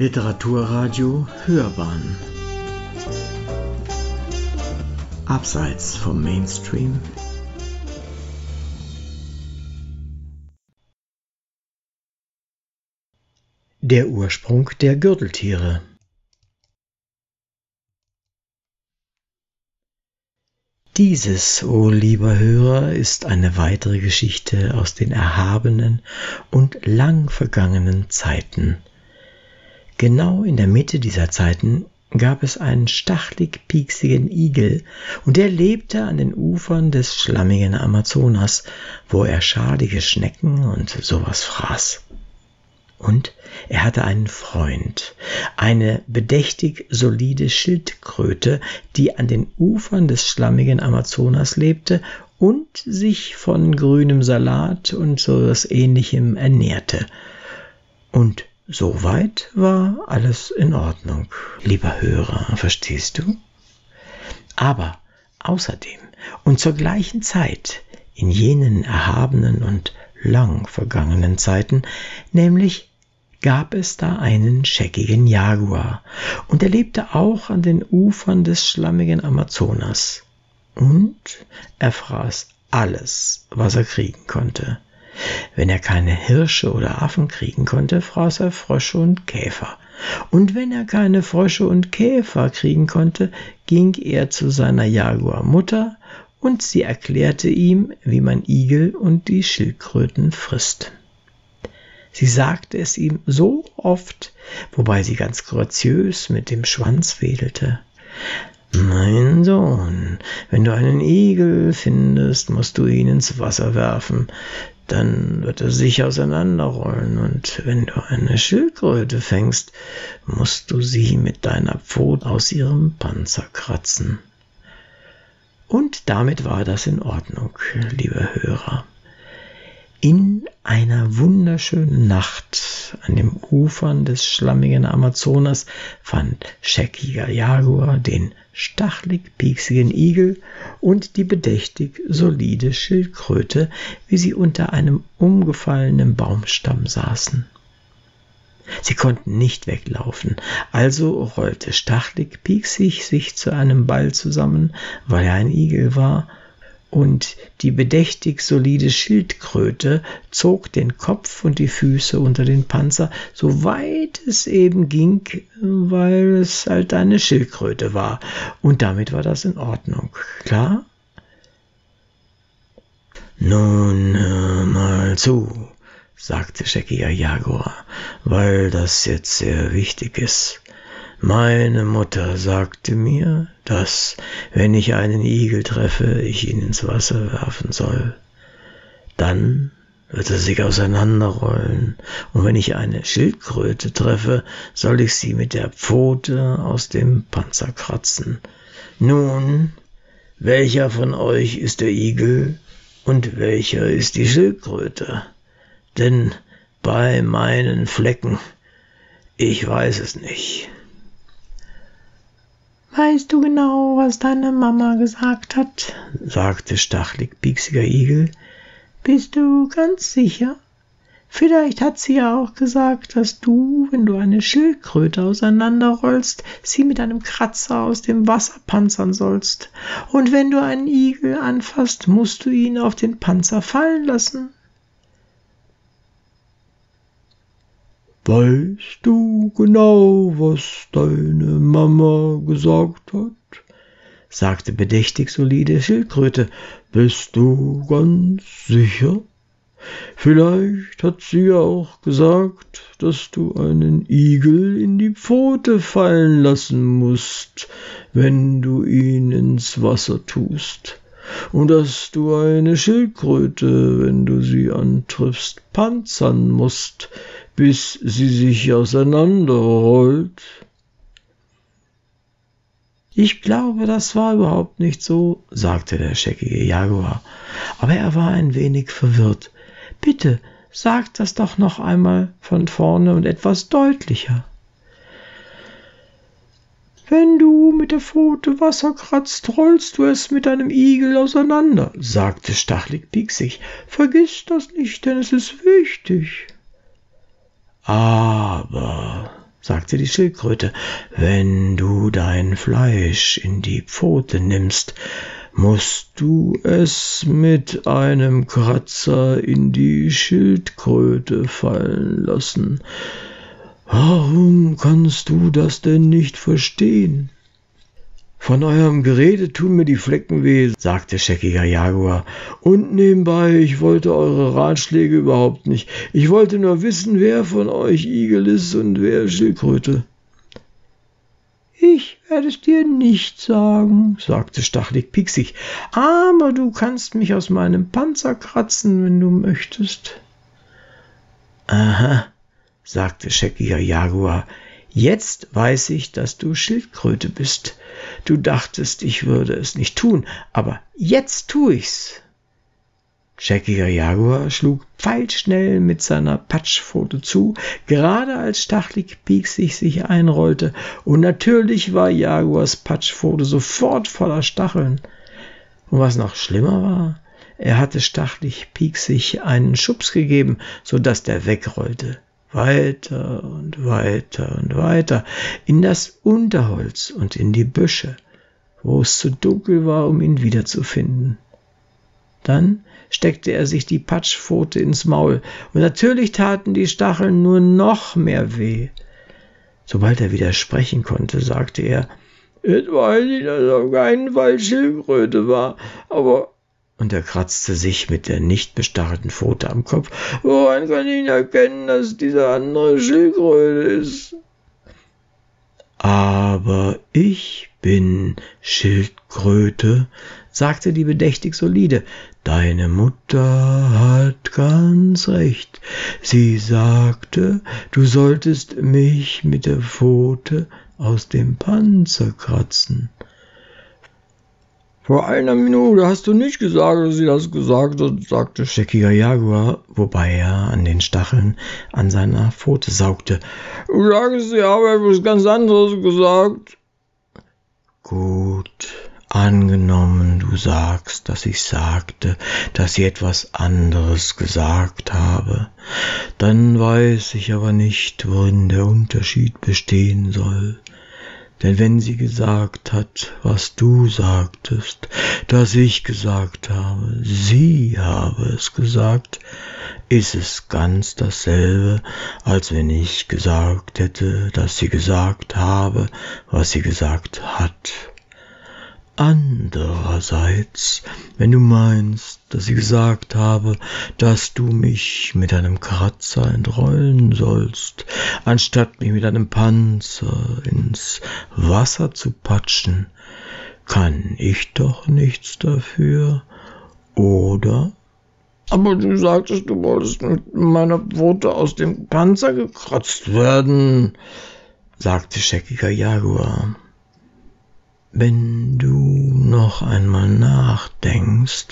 Literaturradio Hörbahn. Abseits vom Mainstream. Der Ursprung der Gürteltiere. Dieses, o oh lieber Hörer, ist eine weitere Geschichte aus den erhabenen und lang vergangenen Zeiten. Genau in der Mitte dieser Zeiten gab es einen stachlig-pieksigen Igel, und der lebte an den Ufern des schlammigen Amazonas, wo er schadige Schnecken und sowas fraß. Und er hatte einen Freund, eine bedächtig solide Schildkröte, die an den Ufern des schlammigen Amazonas lebte und sich von grünem Salat und so was ähnlichem ernährte. Und Soweit war alles in Ordnung, lieber Hörer, verstehst du? Aber außerdem und zur gleichen Zeit, in jenen erhabenen und lang vergangenen Zeiten, nämlich gab es da einen scheckigen Jaguar, und er lebte auch an den Ufern des schlammigen Amazonas. Und er fraß alles, was er kriegen konnte. Wenn er keine Hirsche oder Affen kriegen konnte, fraß er Frösche und Käfer. Und wenn er keine Frösche und Käfer kriegen konnte, ging er zu seiner Jaguarmutter und sie erklärte ihm, wie man Igel und die Schildkröten frisst. Sie sagte es ihm so oft, wobei sie ganz graziös mit dem Schwanz wedelte. Mein Sohn, wenn du einen Igel findest, musst du ihn ins Wasser werfen dann wird er sich auseinanderrollen und wenn du eine Schildkröte fängst, musst du sie mit deiner Pfote aus ihrem Panzer kratzen. Und damit war das in Ordnung, liebe Hörer. In einer wunderschönen Nacht an den Ufern des schlammigen Amazonas fand scheckiger Jaguar den stachlig-pieksigen Igel und die bedächtig solide Schildkröte, wie sie unter einem umgefallenen Baumstamm saßen. Sie konnten nicht weglaufen, also rollte stachlig pieksig sich zu einem Ball zusammen, weil er ein Igel war, und die bedächtig solide Schildkröte zog den Kopf und die Füße unter den Panzer, so weit es eben ging, weil es halt eine Schildkröte war. Und damit war das in Ordnung. Klar? Nun hör mal zu, sagte Schekia Jaguar, weil das jetzt sehr wichtig ist. Meine Mutter sagte mir, dass, wenn ich einen Igel treffe, ich ihn ins Wasser werfen soll. Dann wird er sich auseinanderrollen, und wenn ich eine Schildkröte treffe, soll ich sie mit der Pfote aus dem Panzer kratzen. Nun, welcher von euch ist der Igel und welcher ist die Schildkröte? Denn bei meinen Flecken, ich weiß es nicht. Weißt du genau, was deine Mama gesagt hat? sagte stachlig pieksiger Igel. Bist du ganz sicher? Vielleicht hat sie ja auch gesagt, dass du, wenn du eine Schildkröte auseinanderrollst, sie mit einem Kratzer aus dem Wasser panzern sollst. Und wenn du einen Igel anfasst, musst du ihn auf den Panzer fallen lassen. Weißt du genau, was deine Mama gesagt hat? sagte bedächtig solide Schildkröte. Bist du ganz sicher? Vielleicht hat sie auch gesagt, dass du einen Igel in die Pfote fallen lassen musst, wenn du ihn ins Wasser tust, und dass du eine Schildkröte, wenn du sie antriffst, panzern musst, bis sie sich auseinanderrollt. Ich glaube, das war überhaupt nicht so, sagte der scheckige Jaguar, aber er war ein wenig verwirrt. Bitte, sag das doch noch einmal von vorne und etwas deutlicher. Wenn du mit der Pfote Wasser kratzt, rollst du es mit einem Igel auseinander, sagte Stachlig Pieksig. Vergiss das nicht, denn es ist wichtig. Aber, sagte die Schildkröte, wenn du dein Fleisch in die Pfote nimmst, musst du es mit einem Kratzer in die Schildkröte fallen lassen. Warum kannst du das denn nicht verstehen? Von eurem Gerede tun mir die Flecken weh, sagte scheckiger Jaguar. Und nebenbei, ich wollte eure Ratschläge überhaupt nicht. Ich wollte nur wissen, wer von euch Igel ist und wer Schildkröte. Ich werde es dir nicht sagen, sagte Stachelig pieksig, aber du kannst mich aus meinem Panzer kratzen, wenn du möchtest. Aha, sagte scheckiger Jaguar, jetzt weiß ich, dass du Schildkröte bist. Du dachtest, ich würde es nicht tun, aber jetzt tu ich's. Scheckiger Jaguar schlug pfeilschnell mit seiner Patschpfote zu, gerade als Stachlig pieksig sich einrollte, und natürlich war Jaguars Patschpfote sofort voller Stacheln. Und was noch schlimmer war, er hatte Stachlig pieksig einen Schubs gegeben, so dass der wegrollte. Weiter und weiter und weiter in das Unterholz und in die Büsche, wo es zu dunkel war, um ihn wiederzufinden. Dann steckte er sich die Patschpfote ins Maul, und natürlich taten die Stacheln nur noch mehr weh. Sobald er wieder sprechen konnte, sagte er, Jetzt weiß ich, dass auf keinen Fall Schildkröte war, aber und er kratzte sich mit der nicht bestachelten Pfote am Kopf. Woran kann ich erkennen, dass dieser andere Schildkröte ist? Aber ich bin Schildkröte, sagte die bedächtig solide. Deine Mutter hat ganz recht. Sie sagte, du solltest mich mit der Pfote aus dem Panzer kratzen. Vor einer Minute hast du nicht gesagt, dass sie das gesagt hat, sagte Scheckiger Jaguar, wobei er an den Stacheln an seiner Pfote saugte. Du sagst, sie habe etwas ganz anderes gesagt. Gut, angenommen, du sagst, dass ich sagte, dass sie etwas anderes gesagt habe, dann weiß ich aber nicht, worin der Unterschied bestehen soll. Denn wenn sie gesagt hat, was du sagtest, dass ich gesagt habe, sie habe es gesagt, ist es ganz dasselbe, als wenn ich gesagt hätte, dass sie gesagt habe, was sie gesagt hat. Andererseits, wenn du meinst, dass ich gesagt habe, dass du mich mit einem Kratzer entrollen sollst, anstatt mich mit einem Panzer ins Wasser zu patschen, kann ich doch nichts dafür, oder? Aber du sagtest, du wolltest mit meiner Pfote aus dem Panzer gekratzt werden, sagte scheckiger Jaguar. Wenn du noch einmal nachdenkst,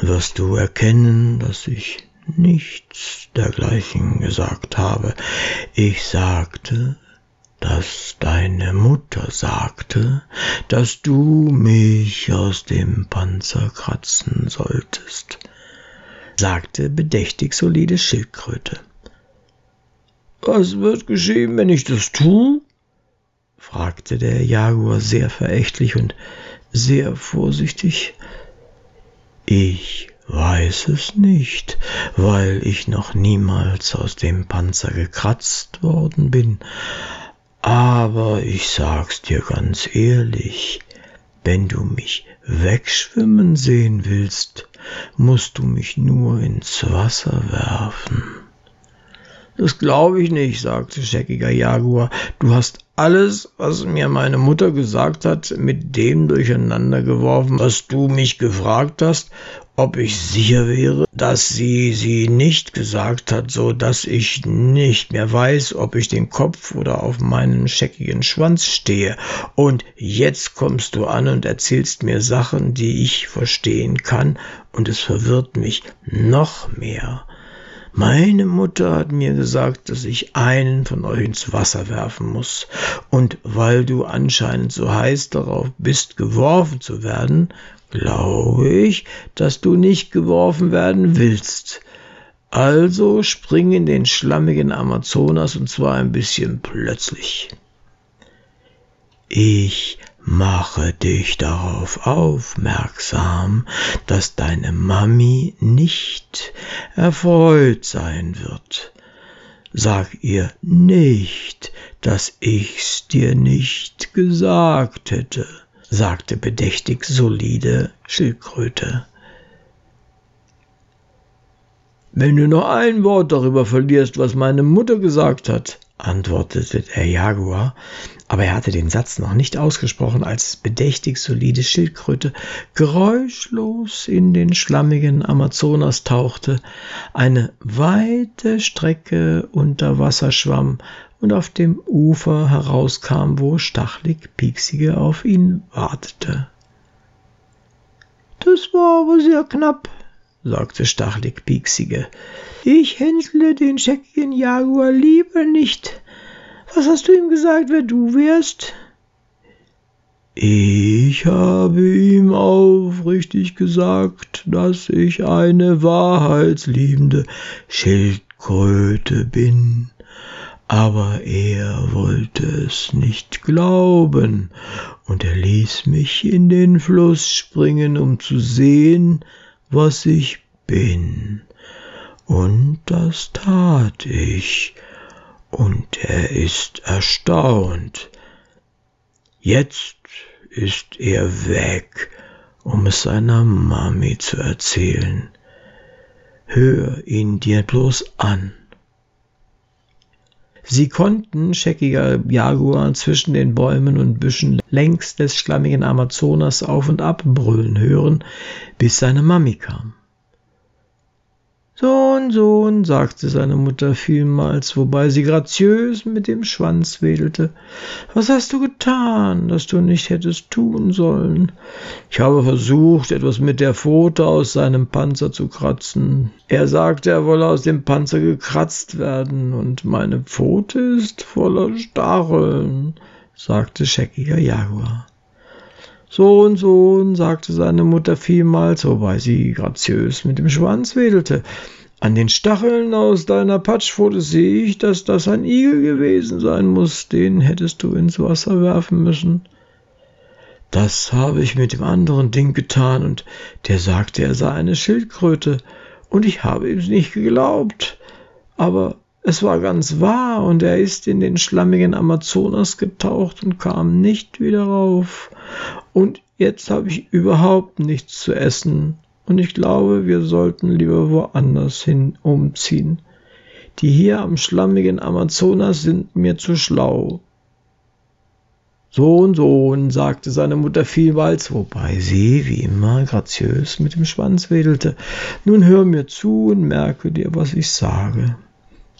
wirst du erkennen, dass ich nichts dergleichen gesagt habe. Ich sagte, dass deine Mutter sagte, dass du mich aus dem Panzer kratzen solltest, sagte bedächtig solide Schildkröte. Was wird geschehen, wenn ich das tue? Fragte der Jaguar sehr verächtlich und sehr vorsichtig. Ich weiß es nicht, weil ich noch niemals aus dem Panzer gekratzt worden bin. Aber ich sag's dir ganz ehrlich, wenn du mich wegschwimmen sehen willst, musst du mich nur ins Wasser werfen. Das glaube ich nicht, sagte scheckiger Jaguar. Du hast alles, was mir meine Mutter gesagt hat, mit dem durcheinander geworfen, was du mich gefragt hast, ob ich sicher wäre, dass sie sie nicht gesagt hat, so dass ich nicht mehr weiß, ob ich den Kopf oder auf meinen scheckigen Schwanz stehe. Und jetzt kommst du an und erzählst mir Sachen, die ich verstehen kann, und es verwirrt mich noch mehr. Meine Mutter hat mir gesagt, dass ich einen von euch ins Wasser werfen muss. Und weil du anscheinend so heiß darauf bist, geworfen zu werden, glaube ich, dass du nicht geworfen werden willst. Also spring in den schlammigen Amazonas und zwar ein bisschen plötzlich. Ich mache dich darauf aufmerksam, dass deine Mami nicht erfreut sein wird. Sag ihr nicht, dass ich's dir nicht gesagt hätte, sagte bedächtig solide Schildkröte. Wenn du noch ein Wort darüber verlierst, was meine Mutter gesagt hat, antwortete der Jaguar, aber er hatte den Satz noch nicht ausgesprochen, als bedächtig solide Schildkröte geräuschlos in den schlammigen Amazonas tauchte, eine weite Strecke unter Wasser schwamm und auf dem Ufer herauskam, wo stachlig Pieksige auf ihn wartete. Das war aber sehr knapp, sagte stachlig Pieksige. Ich händle den scheckigen Jaguar lieber nicht. Was hast du ihm gesagt, wer du wärst? Ich habe ihm aufrichtig gesagt, dass ich eine wahrheitsliebende Schildkröte bin, aber er wollte es nicht glauben, und er ließ mich in den Fluss springen, um zu sehen, was ich bin. Und das tat ich, und er ist erstaunt. Jetzt ist er weg, um es seiner Mami zu erzählen. Hör ihn dir bloß an. Sie konnten scheckiger Jaguar zwischen den Bäumen und Büschen längs des schlammigen Amazonas auf und ab brüllen hören, bis seine Mami kam. Sohn, Sohn, sagte seine Mutter vielmals, wobei sie graziös mit dem Schwanz wedelte. Was hast du getan, das du nicht hättest tun sollen? Ich habe versucht, etwas mit der Pfote aus seinem Panzer zu kratzen. Er sagte, er wolle aus dem Panzer gekratzt werden, und meine Pfote ist voller Stacheln, sagte scheckiger Jaguar. Sohn, Sohn, sagte seine Mutter vielmals, wobei sie graziös mit dem Schwanz wedelte. An den Stacheln aus deiner Patschpfote sehe ich, dass das ein Igel gewesen sein muss. Den hättest du ins Wasser werfen müssen. Das habe ich mit dem anderen Ding getan, und der sagte, er sei eine Schildkröte, und ich habe ihm nicht geglaubt. Aber es war ganz wahr, und er ist in den schlammigen Amazonas getaucht und kam nicht wieder rauf. Und jetzt habe ich überhaupt nichts zu essen, und ich glaube, wir sollten lieber woanders hin umziehen. Die hier am schlammigen Amazonas sind mir zu schlau. Sohn, Sohn, sagte seine Mutter vielmals, wobei sie, wie immer, graziös mit dem Schwanz wedelte. Nun hör mir zu und merke dir, was ich sage.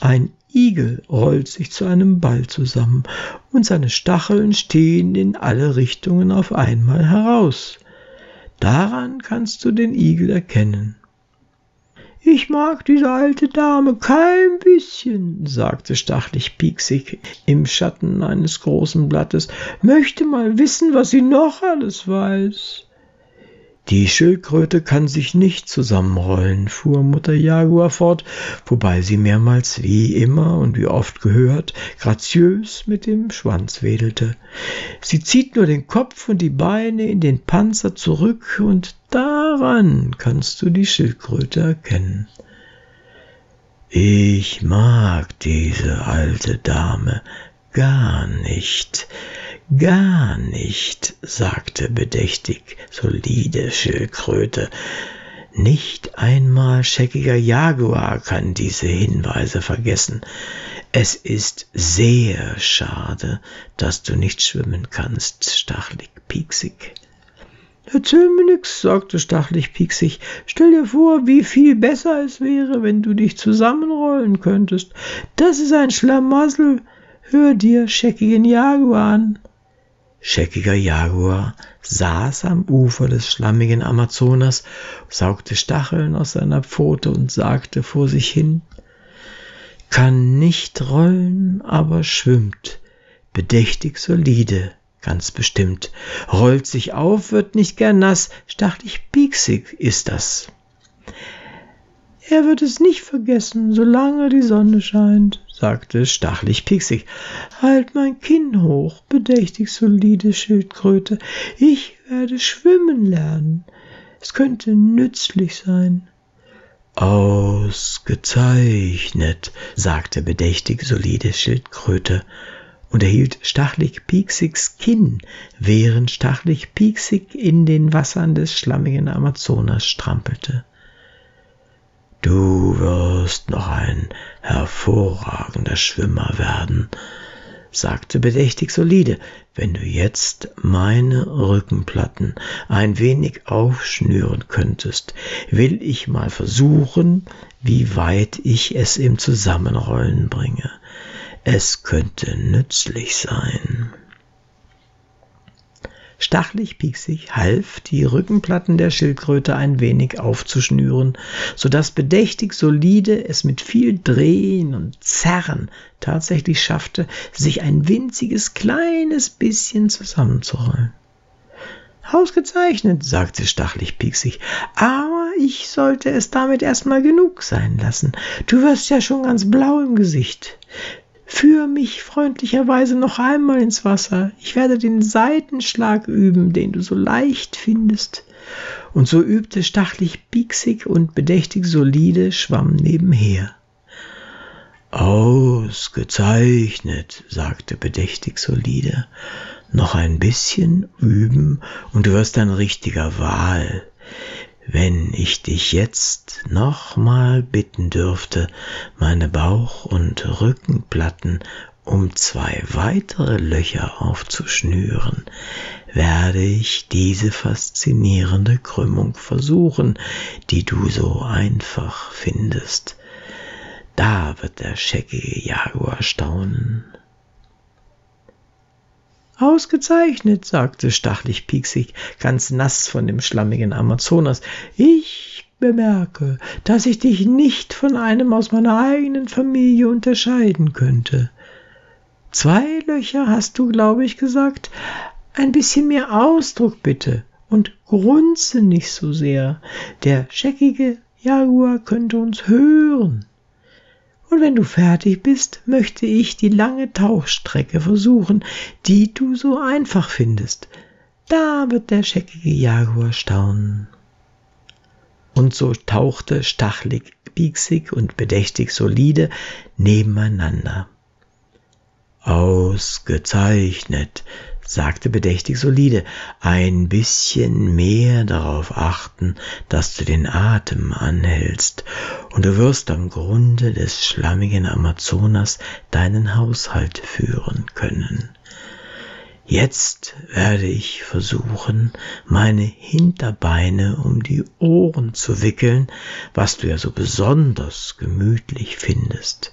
Ein Igel rollt sich zu einem Ball zusammen, und seine Stacheln stehen in alle Richtungen auf einmal heraus. Daran kannst du den Igel erkennen. Ich mag diese alte Dame kein bisschen, sagte stachlig Pieksig im Schatten eines großen Blattes, möchte mal wissen, was sie noch alles weiß. Die Schildkröte kann sich nicht zusammenrollen, fuhr Mutter Jaguar fort, wobei sie mehrmals wie immer und wie oft gehört, graziös mit dem Schwanz wedelte. Sie zieht nur den Kopf und die Beine in den Panzer zurück, und daran kannst du die Schildkröte erkennen. Ich mag diese alte Dame gar nicht, Gar nicht, sagte bedächtig solide Schildkröte. Nicht einmal scheckiger Jaguar kann diese Hinweise vergessen. Es ist sehr schade, dass du nicht schwimmen kannst, stachlig pieksig. Erzähl mir nix, sagte stachlig pieksig. Stell dir vor, wie viel besser es wäre, wenn du dich zusammenrollen könntest. Das ist ein Schlamassel. Hör dir scheckigen Jaguar an. Scheckiger Jaguar saß am Ufer des schlammigen Amazonas, saugte Stacheln aus seiner Pfote und sagte vor sich hin, kann nicht rollen, aber schwimmt, bedächtig solide, ganz bestimmt, rollt sich auf, wird nicht gern nass, stachlig pieksig ist das. Er wird es nicht vergessen, solange die Sonne scheint, sagte stachlig Pixig. Halt mein Kinn hoch, bedächtig solide Schildkröte. Ich werde schwimmen lernen. Es könnte nützlich sein. Ausgezeichnet, sagte bedächtig solide Schildkröte und erhielt stachlig Pieksigs Kinn, während stachlig Pieksig in den Wassern des schlammigen Amazonas strampelte. Du wirst noch ein hervorragender Schwimmer werden, sagte bedächtig solide, wenn du jetzt meine Rückenplatten ein wenig aufschnüren könntest, will ich mal versuchen, wie weit ich es im Zusammenrollen bringe. Es könnte nützlich sein. Stachlig pieksig half, die Rückenplatten der Schildkröte ein wenig aufzuschnüren, so dass bedächtig solide es mit viel Drehen und Zerren tatsächlich schaffte, sich ein winziges kleines bisschen zusammenzurollen. Ausgezeichnet, sagte Stachlig pieksig, aber ich sollte es damit erstmal genug sein lassen. Du wirst ja schon ganz blau im Gesicht. Führ mich freundlicherweise noch einmal ins Wasser. Ich werde den Seitenschlag üben, den du so leicht findest. Und so übte Stachlich pieksig und bedächtig solide schwamm nebenher. Ausgezeichnet, sagte bedächtig solide. Noch ein bisschen üben und du wirst ein richtiger Wal. Wenn ich dich jetzt nochmal bitten dürfte, meine Bauch- und Rückenplatten um zwei weitere Löcher aufzuschnüren, werde ich diese faszinierende Krümmung versuchen, die du so einfach findest. Da wird der scheckige Jaguar staunen. Ausgezeichnet, sagte stachlig pieksig, ganz nass von dem schlammigen Amazonas. Ich bemerke, dass ich dich nicht von einem aus meiner eigenen Familie unterscheiden könnte. Zwei Löcher hast du, glaube ich, gesagt. Ein bisschen mehr Ausdruck bitte und grunze nicht so sehr. Der scheckige Jaguar könnte uns hören. Und wenn du fertig bist, möchte ich die lange Tauchstrecke versuchen, die du so einfach findest. Da wird der scheckige Jaguar staunen. Und so tauchte stachlig, pieksig und bedächtig solide nebeneinander. Ausgezeichnet, sagte bedächtig solide, ein bisschen mehr darauf achten, dass du den Atem anhältst, und du wirst am Grunde des schlammigen Amazonas deinen Haushalt führen können. Jetzt werde ich versuchen, meine Hinterbeine um die Ohren zu wickeln, was du ja so besonders gemütlich findest.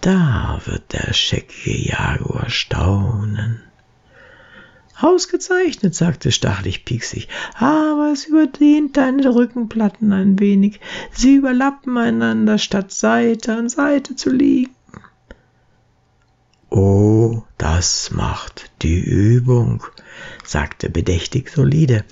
Da wird der scheckige Jaguar staunen. Ausgezeichnet, sagte Stachlich pieksig, aber es überdehnt deine Rückenplatten ein wenig. Sie überlappen einander, statt Seite an Seite zu liegen. Oh, das macht die Übung, sagte bedächtig solide.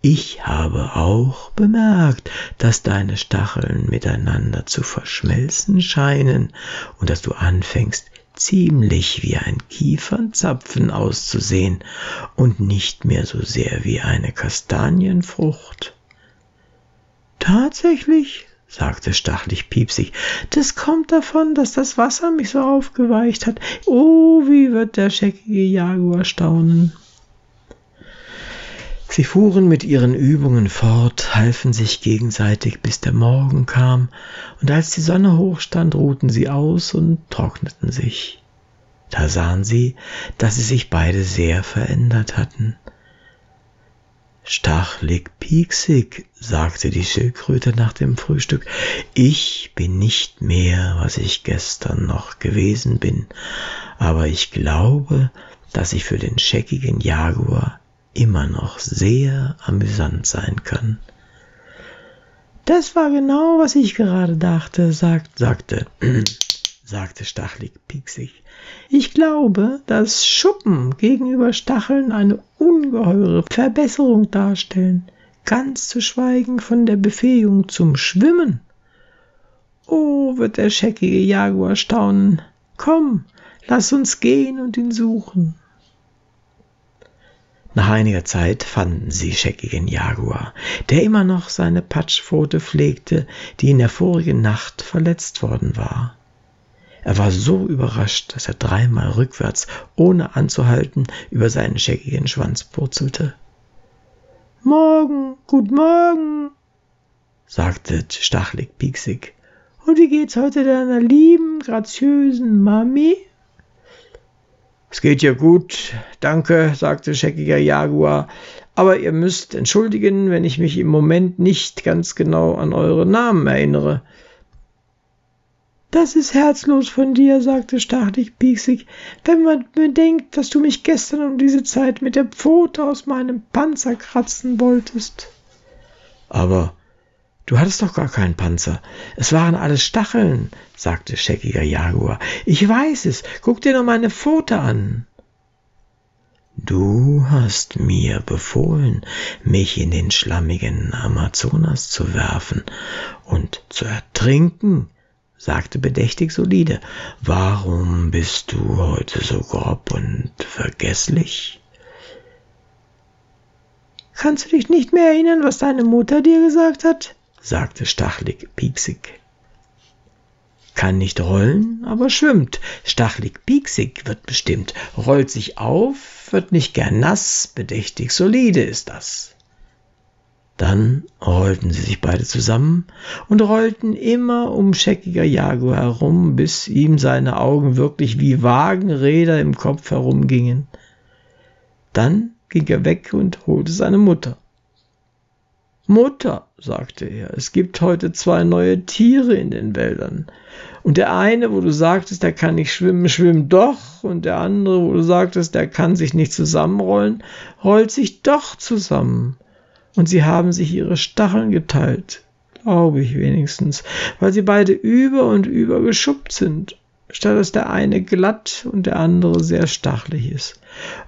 Ich habe auch bemerkt, dass deine Stacheln miteinander zu verschmelzen scheinen und dass du anfängst, ziemlich wie ein Kiefernzapfen auszusehen und nicht mehr so sehr wie eine Kastanienfrucht. Tatsächlich, sagte Stachlich piepsig, das kommt davon, dass das Wasser mich so aufgeweicht hat. Oh, wie wird der scheckige Jaguar staunen. Sie fuhren mit ihren Übungen fort, halfen sich gegenseitig, bis der Morgen kam, und als die Sonne hochstand, ruhten sie aus und trockneten sich. Da sahen sie, dass sie sich beide sehr verändert hatten. Stachlig pieksig, sagte die Schildkröte nach dem Frühstück, ich bin nicht mehr, was ich gestern noch gewesen bin, aber ich glaube, dass ich für den scheckigen Jaguar immer noch sehr amüsant sein kann. Das war genau, was ich gerade dachte, sagt, sagte, sagte Stachlig pieksig. Ich glaube, dass Schuppen gegenüber Stacheln eine ungeheure Verbesserung darstellen, ganz zu schweigen von der Befähigung zum Schwimmen. Oh, wird der scheckige Jaguar staunen. Komm, lass uns gehen und ihn suchen. Nach einiger Zeit fanden sie scheckigen Jaguar, der immer noch seine Patschpfote pflegte, die in der vorigen Nacht verletzt worden war. Er war so überrascht, dass er dreimal rückwärts, ohne anzuhalten, über seinen scheckigen Schwanz purzelte. Morgen, gut Morgen, sagte stachelig Pieksig. Und wie geht's heute deiner lieben, graziösen Mami? Es geht ja gut, danke, sagte scheckiger Jaguar, aber ihr müsst entschuldigen, wenn ich mich im Moment nicht ganz genau an eure Namen erinnere. Das ist herzlos von dir, sagte stachlig Pieksig, wenn man bedenkt, dass du mich gestern um diese Zeit mit der Pfote aus meinem Panzer kratzen wolltest. Aber Du hattest doch gar keinen Panzer. Es waren alles Stacheln, sagte scheckiger Jaguar. Ich weiß es. Guck dir nur meine Pfote an. Du hast mir befohlen, mich in den schlammigen Amazonas zu werfen und zu ertrinken, sagte bedächtig solide. Warum bist du heute so grob und vergesslich? Kannst du dich nicht mehr erinnern, was deine Mutter dir gesagt hat? Sagte stachlig pieksig. Kann nicht rollen, aber schwimmt. Stachlig pieksig wird bestimmt. Rollt sich auf, wird nicht gern nass, bedächtig solide ist das. Dann rollten sie sich beide zusammen und rollten immer um scheckiger Jaguar herum, bis ihm seine Augen wirklich wie Wagenräder im Kopf herumgingen. Dann ging er weg und holte seine Mutter. Mutter, sagte er, es gibt heute zwei neue Tiere in den Wäldern. Und der eine, wo du sagtest, der kann nicht schwimmen, schwimmt doch. Und der andere, wo du sagtest, der kann sich nicht zusammenrollen, rollt sich doch zusammen. Und sie haben sich ihre Stacheln geteilt, glaube ich wenigstens, weil sie beide über und über geschuppt sind, statt dass der eine glatt und der andere sehr stachelig ist.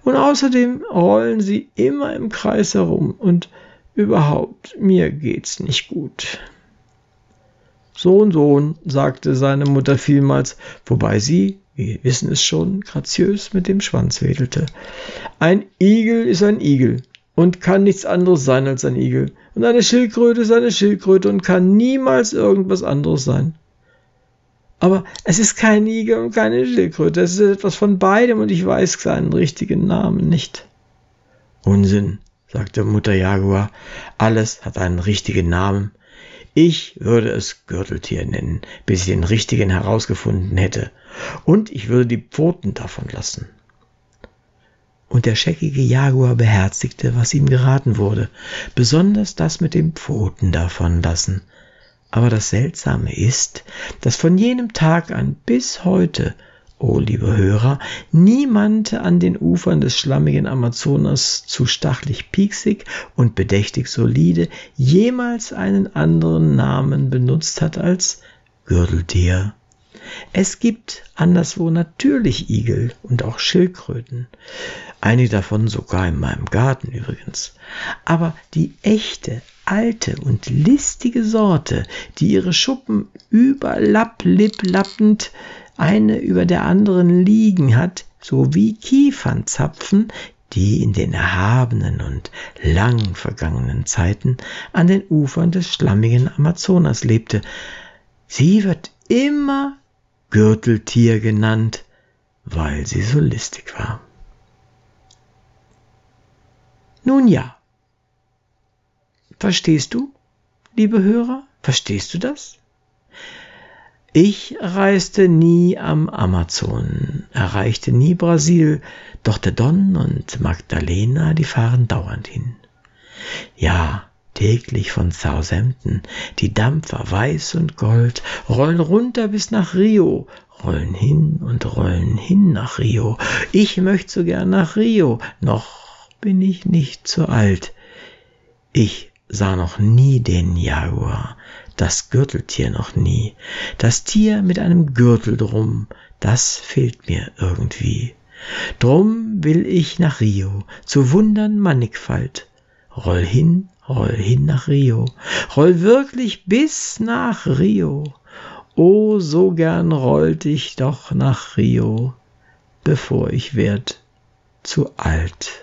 Und außerdem rollen sie immer im Kreis herum und Überhaupt, mir geht's nicht gut. Sohn, Sohn, sagte seine Mutter vielmals, wobei sie, wir wissen es schon, graziös mit dem Schwanz wedelte. Ein Igel ist ein Igel und kann nichts anderes sein als ein Igel. Und eine Schildkröte ist eine Schildkröte und kann niemals irgendwas anderes sein. Aber es ist kein Igel und keine Schildkröte, es ist etwas von beidem und ich weiß seinen richtigen Namen nicht. Unsinn, sagte Mutter Jaguar, alles hat einen richtigen Namen. Ich würde es Gürteltier nennen, bis ich den richtigen herausgefunden hätte, und ich würde die Pfoten davon lassen. Und der scheckige Jaguar beherzigte, was ihm geraten wurde, besonders das mit den Pfoten davon lassen. Aber das Seltsame ist, dass von jenem Tag an bis heute oh liebe Hörer, niemand an den Ufern des schlammigen Amazonas zu stachlig pieksig und bedächtig solide jemals einen anderen Namen benutzt hat als Gürteltier. Es gibt anderswo natürlich Igel und auch Schildkröten, einige davon sogar in meinem Garten übrigens. Aber die echte, alte und listige Sorte, die ihre Schuppen überlappliplappend eine über der anderen liegen hat, sowie Kiefernzapfen, die in den erhabenen und lang vergangenen Zeiten an den Ufern des schlammigen Amazonas lebte. Sie wird immer Gürteltier genannt, weil sie so listig war. Nun ja. Verstehst du, liebe Hörer? Verstehst du das? Ich reiste nie am Amazon, erreichte nie Brasil, doch der Don und Magdalena, die fahren dauernd hin. Ja, täglich von Southampton, die Dampfer weiß und gold, rollen runter bis nach Rio, rollen hin und rollen hin nach Rio. Ich möchte so gern nach Rio, noch bin ich nicht so alt. Ich sah noch nie den Jaguar, das Gürteltier noch nie. Das Tier mit einem Gürtel drum, das fehlt mir irgendwie. Drum will ich nach Rio, zu Wundern Mannigfalt. Roll hin, roll hin nach Rio, roll wirklich bis nach Rio. Oh, so gern rollte ich doch nach Rio, bevor ich werd zu alt.